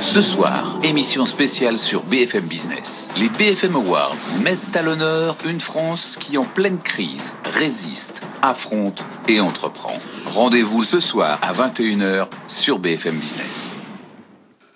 Ce soir, émission spéciale sur BFM Business. Les BFM Awards mettent à l'honneur une France qui, en pleine crise, résiste, affronte et entreprend. Rendez-vous ce soir à 21h sur BFM Business.